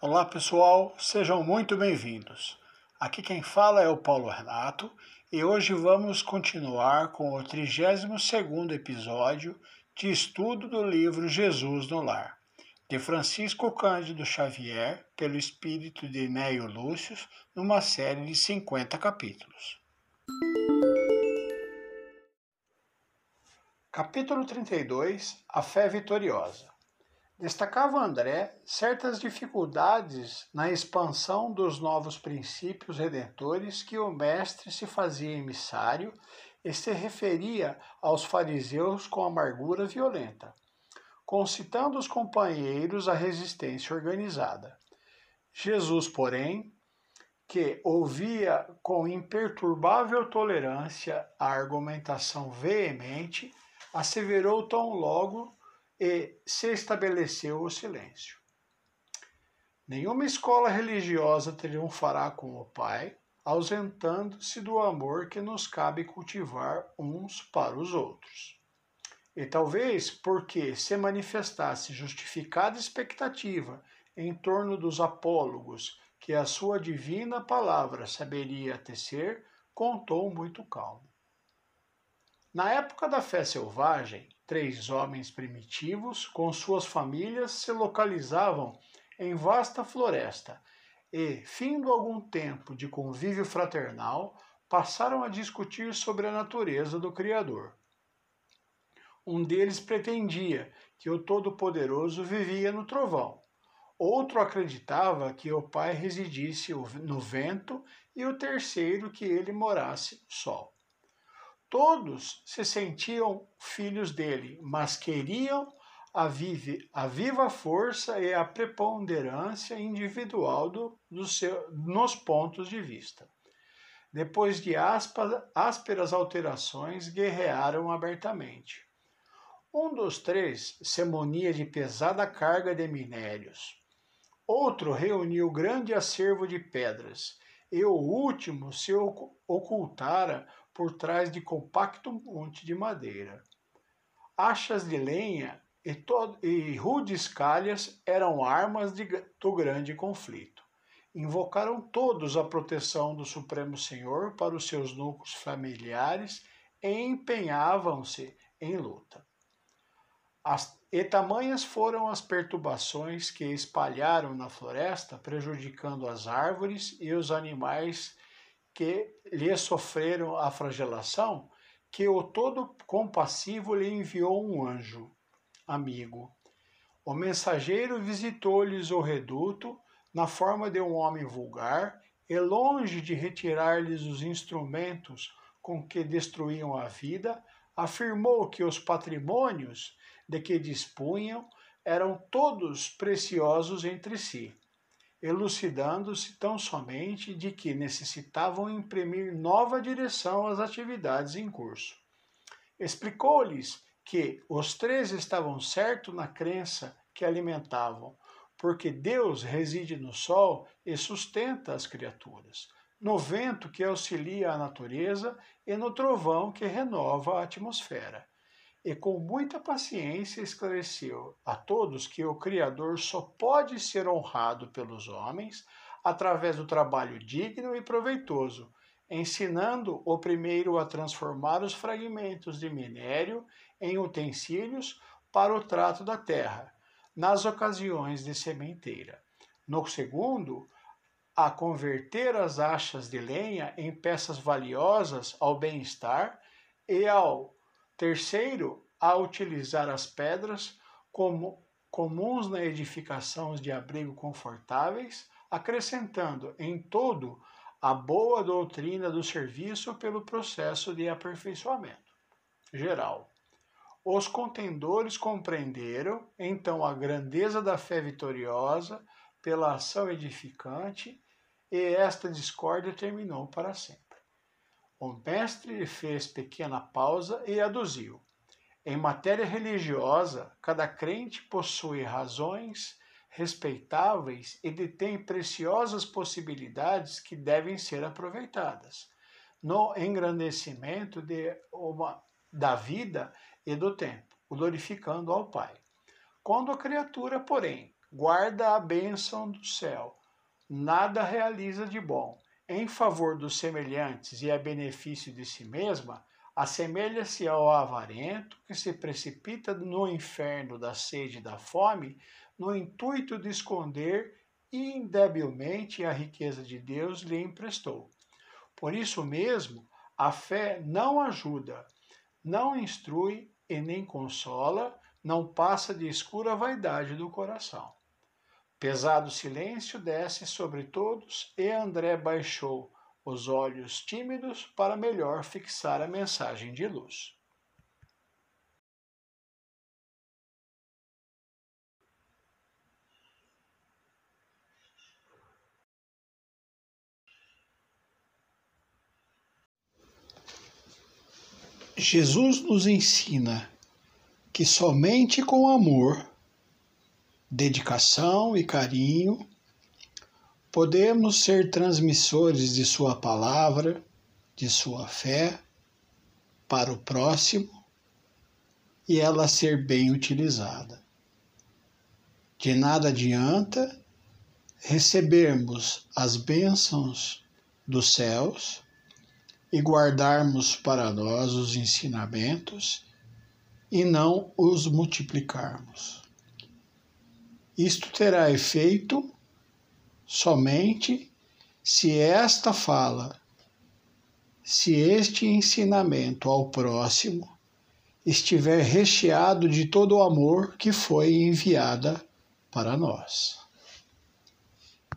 Olá pessoal, sejam muito bem-vindos. Aqui quem fala é o Paulo Renato e hoje vamos continuar com o 32º episódio de estudo do livro Jesus no Lar, de Francisco Cândido Xavier, pelo espírito de Neio Lúcio, numa série de 50 capítulos. Capítulo 32 A Fé Vitoriosa Destacava André certas dificuldades na expansão dos novos princípios redentores que o mestre se fazia emissário e se referia aos fariseus com amargura violenta, concitando os companheiros à resistência organizada. Jesus, porém, que ouvia com imperturbável tolerância a argumentação veemente, asseverou tão logo e se estabeleceu o silêncio. Nenhuma escola religiosa triunfará com o Pai, ausentando-se do amor que nos cabe cultivar uns para os outros. E talvez porque se manifestasse justificada expectativa em torno dos apólogos que a sua divina palavra saberia tecer, contou muito calmo. Na época da fé selvagem, Três homens primitivos, com suas famílias, se localizavam em vasta floresta e, findo algum tempo de convívio fraternal, passaram a discutir sobre a natureza do Criador. Um deles pretendia que o Todo-Poderoso vivia no trovão. Outro acreditava que o Pai residisse no vento e o terceiro que ele morasse no sol. Todos se sentiam filhos dele, mas queriam a, vive, a viva força e a preponderância individual do, do seu, nos pontos de vista. Depois de ásperas alterações, guerrearam abertamente. Um dos três se munia de pesada carga de minérios. Outro reuniu grande acervo de pedras, e o último se ocultara por trás de compacto monte de madeira. Achas de lenha e, e rudes calhas eram armas de, do grande conflito. Invocaram todos a proteção do Supremo Senhor para os seus núcleos familiares e empenhavam-se em luta. As, e tamanhas foram as perturbações que espalharam na floresta, prejudicando as árvores e os animais que lhe sofreram a flagelação, que o todo compassivo lhe enviou um anjo, amigo. O mensageiro visitou-lhes o reduto na forma de um homem vulgar e, longe de retirar-lhes os instrumentos com que destruíam a vida, afirmou que os patrimônios de que dispunham eram todos preciosos entre si elucidando-se tão somente de que necessitavam imprimir nova direção às atividades em curso. Explicou-lhes que os três estavam certos na crença que alimentavam, porque Deus reside no sol e sustenta as criaturas, no vento que auxilia a natureza e no trovão que renova a atmosfera e com muita paciência esclareceu a todos que o Criador só pode ser honrado pelos homens através do trabalho digno e proveitoso, ensinando o primeiro a transformar os fragmentos de minério em utensílios para o trato da terra, nas ocasiões de sementeira. No segundo, a converter as achas de lenha em peças valiosas ao bem-estar e ao Terceiro, a utilizar as pedras como comuns na edificação de abrigo confortáveis, acrescentando em todo a boa doutrina do serviço pelo processo de aperfeiçoamento geral. Os contendores compreenderam então a grandeza da fé vitoriosa pela ação edificante e esta discórdia terminou para sempre. O mestre fez pequena pausa e aduziu. Em matéria religiosa, cada crente possui razões respeitáveis e detém preciosas possibilidades que devem ser aproveitadas no engrandecimento de uma, da vida e do tempo, glorificando ao Pai. Quando a criatura, porém, guarda a bênção do céu, nada realiza de bom. Em favor dos semelhantes e a benefício de si mesma, assemelha-se ao avarento que se precipita no inferno da sede e da fome, no intuito de esconder indebilmente a riqueza de Deus lhe emprestou. Por isso mesmo, a fé não ajuda, não instrui e nem consola, não passa de escura vaidade do coração. Pesado silêncio desce sobre todos e André baixou os olhos tímidos para melhor fixar a mensagem de luz. Jesus nos ensina que somente com amor, dedicação e carinho podemos ser transmissores de Sua palavra, de Sua fé para o próximo e ela ser bem utilizada. De nada adianta recebermos as bênçãos dos céus e guardarmos para nós os ensinamentos e não os multiplicarmos. Isto terá efeito somente se esta fala, se este ensinamento ao próximo estiver recheado de todo o amor que foi enviada para nós.